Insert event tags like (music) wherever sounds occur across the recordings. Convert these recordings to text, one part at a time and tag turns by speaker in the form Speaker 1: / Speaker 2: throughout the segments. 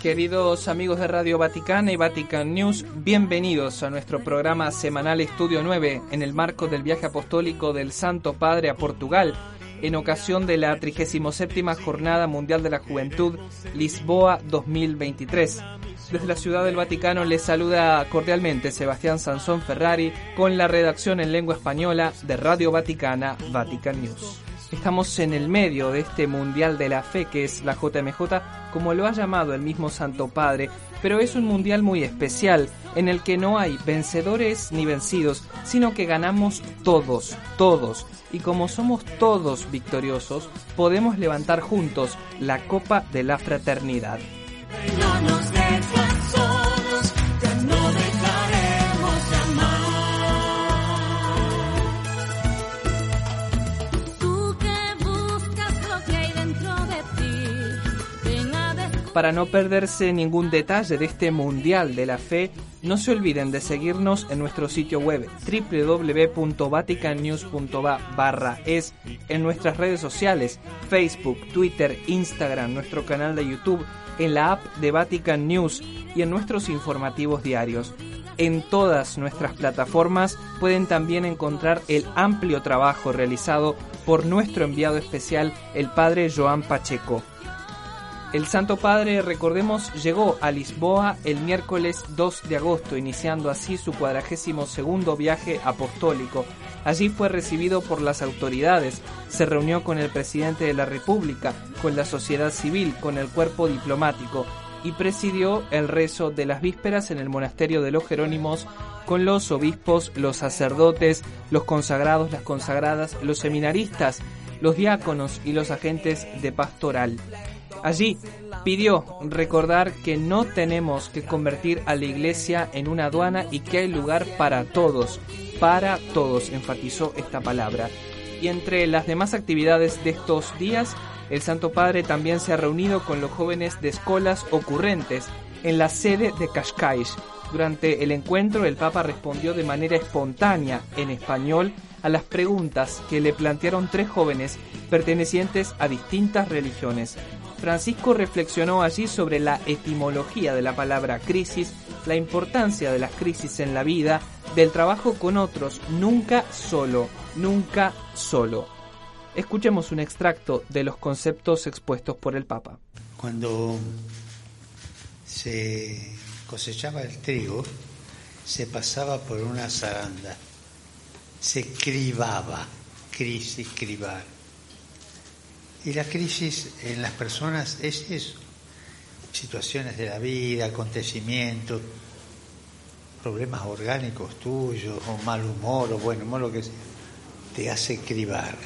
Speaker 1: Queridos amigos de Radio Vaticana y Vatican News, bienvenidos a nuestro programa semanal Estudio 9 en el marco del viaje apostólico del Santo Padre a Portugal en ocasión de la 37 Jornada Mundial de la Juventud Lisboa 2023. Desde la Ciudad del Vaticano les saluda cordialmente Sebastián Sansón Ferrari con la redacción en lengua española de Radio Vaticana Vatican News. Estamos en el medio de este Mundial de la Fe que es la JMJ, como lo ha llamado el mismo Santo Padre, pero es un mundial muy especial, en el que no hay vencedores ni vencidos, sino que ganamos todos, todos. Y como somos todos victoriosos, podemos levantar juntos la copa de la fraternidad. Para no perderse ningún detalle de este Mundial de la Fe, no se olviden de seguirnos en nuestro sitio web www.vaticannews.va es, en nuestras redes sociales, Facebook, Twitter, Instagram, nuestro canal de YouTube, en la app de Vatican News y en nuestros informativos diarios. En todas nuestras plataformas pueden también encontrar el amplio trabajo realizado por nuestro enviado especial, el padre Joan Pacheco. El Santo Padre, recordemos, llegó a Lisboa el miércoles 2 de agosto, iniciando así su cuadragésimo segundo viaje apostólico. Allí fue recibido por las autoridades, se reunió con el presidente de la República, con la sociedad civil, con el cuerpo diplomático y presidió el rezo de las vísperas en el monasterio de los Jerónimos con los obispos, los sacerdotes, los consagrados, las consagradas, los seminaristas, los diáconos y los agentes de pastoral. Allí pidió recordar que no tenemos que convertir a la iglesia en una aduana y que hay lugar para todos, para todos, enfatizó esta palabra. Y entre las demás actividades de estos días, el Santo Padre también se ha reunido con los jóvenes de escuelas ocurrentes en la sede de Cascais. Durante el encuentro, el Papa respondió de manera espontánea en español a las preguntas que le plantearon tres jóvenes pertenecientes a distintas religiones. Francisco reflexionó allí sobre la etimología de la palabra crisis, la importancia de las crisis en la vida, del trabajo con otros, nunca solo, nunca solo. Escuchemos un extracto de los conceptos expuestos por el Papa.
Speaker 2: Cuando se cosechaba el trigo, se pasaba por una zaranda, se cribaba, crisis, cribar y la crisis en las personas es eso, situaciones de la vida, acontecimientos, problemas orgánicos tuyos, o mal humor, o bueno, lo que sea, te hace cribar.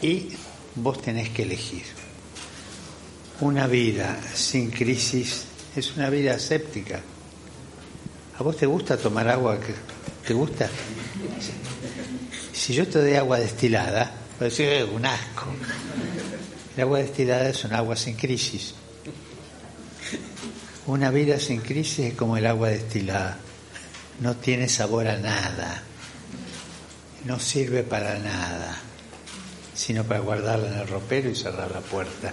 Speaker 2: Y vos tenés que elegir. Una vida sin crisis es una vida séptica. ¿A vos te gusta tomar agua? ¿Te gusta? Si yo te doy agua destilada, Parece un asco. El agua destilada es un agua sin crisis. Una vida sin crisis es como el agua destilada. No tiene sabor a nada. No sirve para nada, sino para guardarla en el ropero y cerrar la puerta.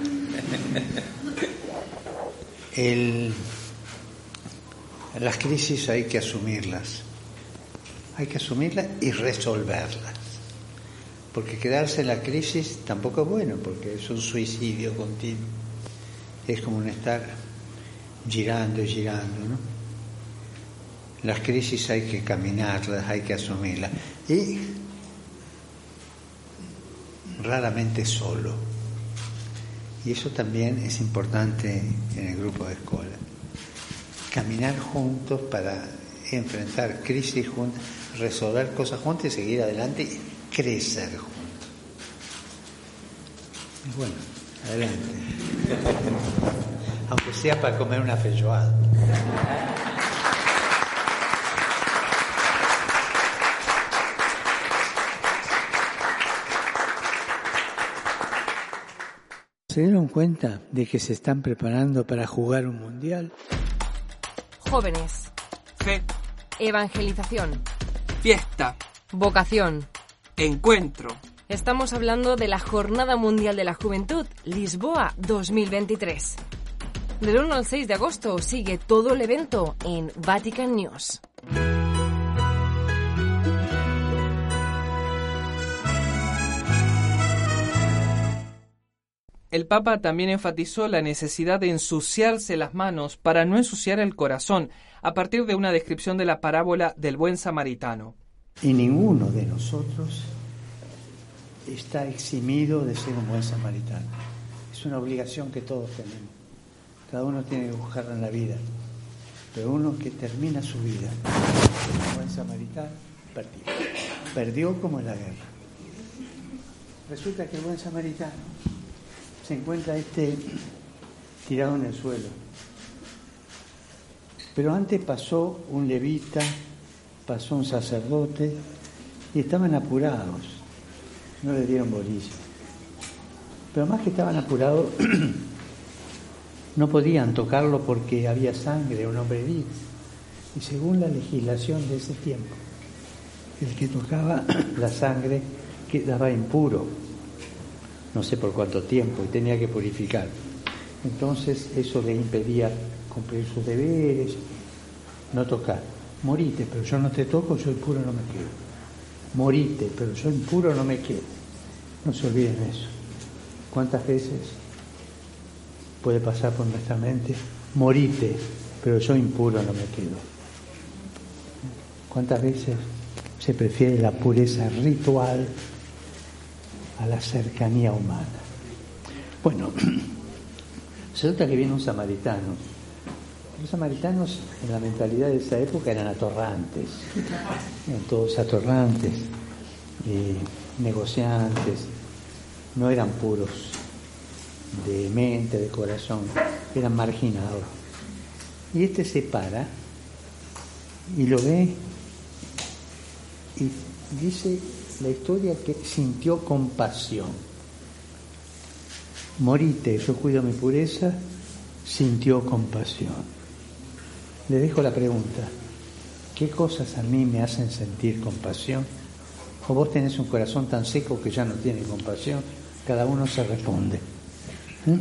Speaker 2: las crisis hay que asumirlas. Hay que asumirlas y resolverlas porque quedarse en la crisis tampoco es bueno, porque es un suicidio continuo. Es como un estar girando y girando, ¿no? Las crisis hay que caminarlas, hay que asumirlas. Y raramente solo. Y eso también es importante en el grupo de escuela. Caminar juntos para enfrentar crisis juntas, resolver cosas juntas y seguir adelante y crecer juntos. Y bueno, adelante. Aunque sea para comer una feijoada. ¿Se dieron cuenta de que se están preparando para jugar un mundial?
Speaker 3: Jóvenes
Speaker 1: Fe,
Speaker 3: Evangelización.
Speaker 1: fiesta,
Speaker 3: Vocación.
Speaker 1: encuentro.
Speaker 3: Estamos hablando de la Jornada Mundial de la Juventud, Lisboa 2023. Del 1 al 6 de agosto sigue todo el evento en Vatican News.
Speaker 1: El Papa también enfatizó la necesidad de ensuciarse las manos para no ensuciar el corazón, a partir de una descripción de la parábola del buen samaritano.
Speaker 2: Y ninguno de nosotros está eximido de ser un buen samaritano. Es una obligación que todos tenemos. Cada uno tiene que buscarla en la vida. Pero uno que termina su vida como buen samaritano, perdió. Perdió como en la guerra. Resulta que el buen samaritano se encuentra este tirado en el suelo. Pero antes pasó un levita, pasó un sacerdote y estaban apurados. No le dieron bolilla. Pero más que estaban apurados, (clears throat) no podían tocarlo porque había sangre, un hombre vivo. Y según la legislación de ese tiempo, el que tocaba (clears throat) la sangre quedaba impuro, no sé por cuánto tiempo, y tenía que purificar. Entonces eso le impedía cumplir sus deberes, no tocar. Morite, pero yo no te toco, soy puro, no me quedo. Morite, pero soy impuro, no me quedo. No se olviden eso. ¿Cuántas veces puede pasar por nuestra mente? Morite, pero soy impuro, no me quedo. ¿Cuántas veces se prefiere la pureza ritual a la cercanía humana? Bueno, (clears throat) se nota que viene un samaritano. Los samaritanos en la mentalidad de esa época eran atorrantes, eran todos atorrantes, eh, negociantes, no eran puros de mente, de corazón, eran marginados. Y este se para y lo ve y dice la historia que sintió compasión. Morite, yo cuido mi pureza, sintió compasión. Le dejo la pregunta, ¿qué cosas a mí me hacen sentir compasión? ¿O vos tenés un corazón tan seco que ya no tiene compasión? Cada uno se responde. ¿Mm?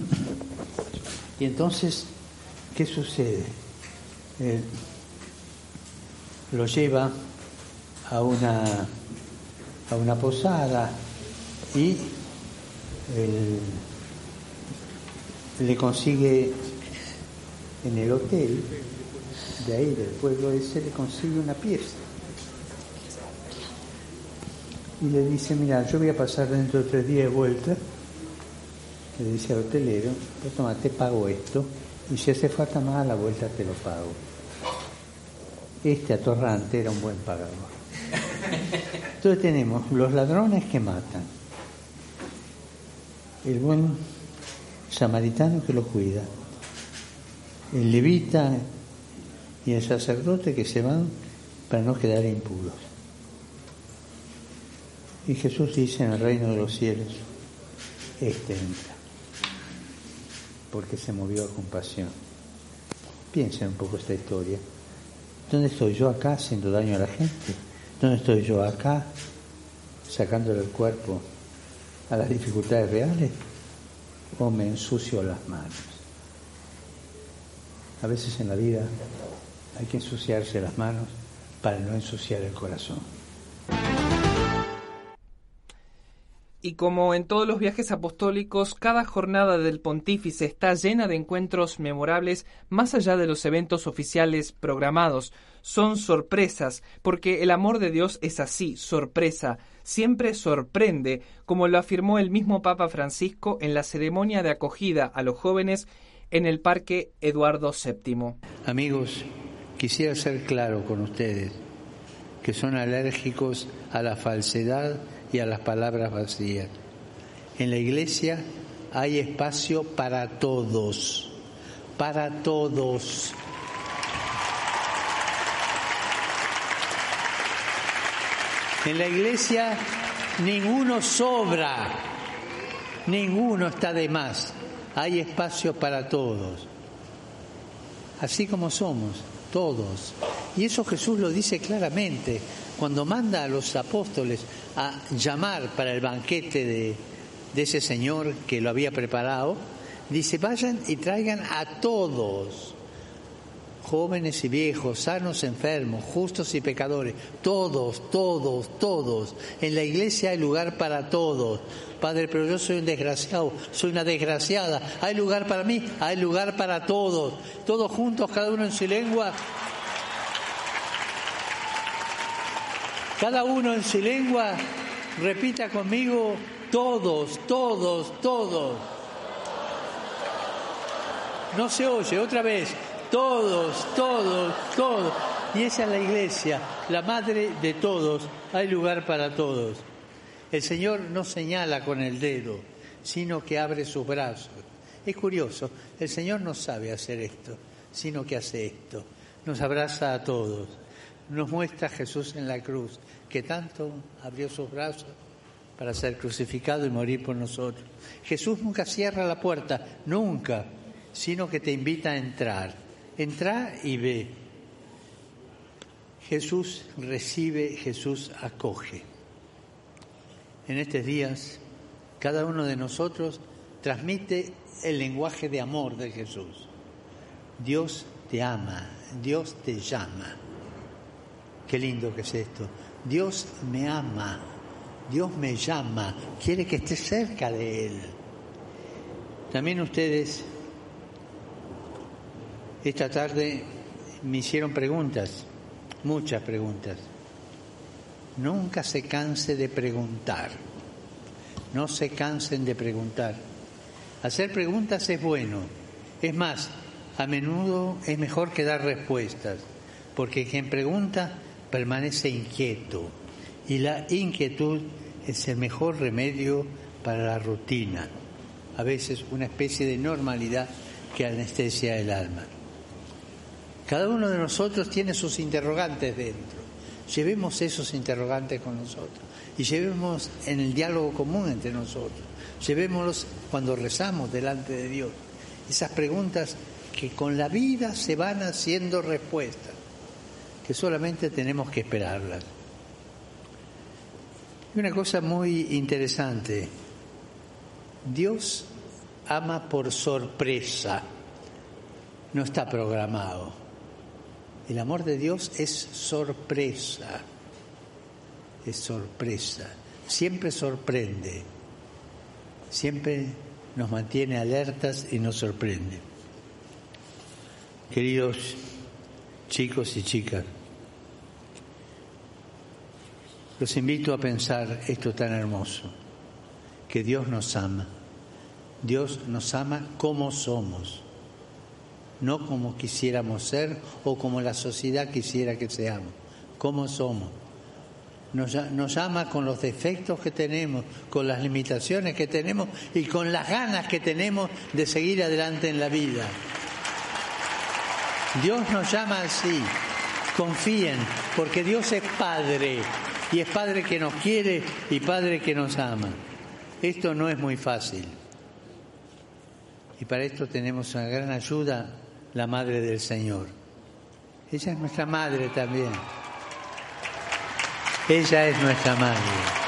Speaker 2: Y entonces, ¿qué sucede? Él lo lleva a una, a una posada y él le consigue en el hotel de ahí, del pueblo ese, le consigue una pieza. Y le dice, mira, yo voy a pasar dentro de tres días de vuelta. Le dice al hotelero, pues toma, te pago esto, y si hace falta más a la vuelta te lo pago. Este atorrante era un buen pagador. Entonces tenemos los ladrones que matan, el buen samaritano que lo cuida, el levita y el sacerdote que se van para no quedar impuros. Y Jesús dice en el reino de los cielos, este entra, porque se movió a compasión. Piensen un poco esta historia. ¿Dónde estoy yo acá haciendo daño a la gente? ¿Dónde estoy yo acá sacándole el cuerpo a las dificultades reales? ¿O me ensucio las manos? A veces en la vida hay que ensuciarse las manos para no ensuciar el corazón.
Speaker 1: Y como en todos los viajes apostólicos, cada jornada del pontífice está llena de encuentros memorables más allá de los eventos oficiales programados. Son sorpresas, porque el amor de Dios es así, sorpresa, siempre sorprende, como lo afirmó el mismo Papa Francisco en la ceremonia de acogida a los jóvenes en el Parque Eduardo VII.
Speaker 2: Amigos, quisiera ser claro con ustedes que son alérgicos a la falsedad y a las palabras vacías. En la iglesia hay espacio para todos, para todos. En la iglesia ninguno sobra, ninguno está de más. hay espacio para todos, así como somos, todos. Y eso Jesús lo dice claramente cuando manda a los apóstoles a llamar para el banquete de, ese Señor que lo había preparado, dice, vayan y traigan a todos jóvenes y viejos, sanos, enfermos, justos y pecadores, todos, todos, todos. En la iglesia hay lugar para todos. Padre, pero yo soy un desgraciado, soy una desgraciada. Hay lugar para mí, hay lugar para todos. Todos juntos, cada uno en su lengua. Cada uno en su lengua, repita conmigo, todos, todos, todos. No se oye, otra vez, todos, todos, todos. Y esa es la iglesia, la madre de todos. Hay lugar para todos. El Señor no señala con el dedo, sino que abre sus brazos. Es curioso, el Señor no sabe hacer esto, sino que hace esto. Nos abraza a todos. Nos muestra Jesús en la cruz, que tanto abrió sus brazos para ser crucificado y morir por nosotros. Jesús nunca cierra la puerta, nunca, sino que te invita a entrar. Entra y ve. Jesús recibe, Jesús acoge. En estos días, cada uno de nosotros transmite el lenguaje de amor de Jesús. Dios te ama, Dios te llama. Qué lindo que es esto. Dios me ama, Dios me llama, quiere que esté cerca de Él. También ustedes esta tarde me hicieron preguntas, muchas preguntas. Nunca se canse de preguntar. No se cansen de preguntar. Hacer preguntas es bueno. Es más, a menudo es mejor que dar respuestas, porque quien pregunta permanece inquieto y la inquietud es el mejor remedio para la rutina, a veces una especie de normalidad que anestesia el alma. Cada uno de nosotros tiene sus interrogantes dentro. Llevemos esos interrogantes con nosotros y llevemos en el diálogo común entre nosotros. Llevémoslos cuando rezamos delante de Dios. Esas preguntas que con la vida se van haciendo respuestas, que solamente tenemos que esperarlas. Y una cosa muy interesante, Dios ama por sorpresa, no está programado. El amor de Dios es sorpresa, es sorpresa, siempre sorprende, siempre nos mantiene alertas y nos sorprende. Queridos chicos y chicas, los invito a pensar esto tan hermoso, que Dios nos ama, Dios nos ama como somos no como quisiéramos ser o como la sociedad quisiera que seamos, como somos. Nos, nos, ama con los defectos que tenemos, con las limitaciones que tenemos y con las ganas que tenemos de seguir adelante en la vida. Dios nos llama así. Confíen, porque Dios es Padre y es Padre que nos quiere y Padre que nos ama. Esto no es muy fácil. Y para esto tenemos una gran ayuda la Madre del Señor. Ella es nuestra Madre también. Ella es nuestra Madre.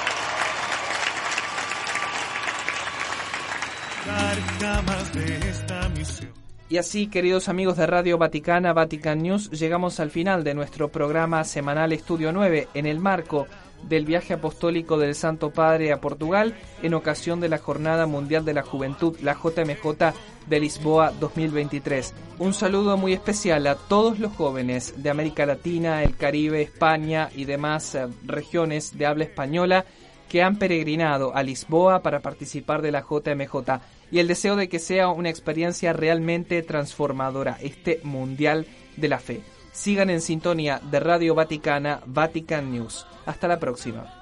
Speaker 1: Y así, queridos amigos de Radio Vaticana, Vatican News, llegamos al final de nuestro programa semanal Estudio 9 en el marco del viaje apostólico del Santo Padre a Portugal en ocasión de la Jornada Mundial de la Juventud, la JMJ de Lisboa 2023. Un saludo muy especial a todos los jóvenes de América Latina, el Caribe, España y demás eh, regiones de habla española que han peregrinado a Lisboa para participar de la JMJ y el deseo de que sea una experiencia realmente transformadora, este Mundial de la Fe. Sigan en sintonía de Radio Vaticana, Vatican News. Hasta la próxima.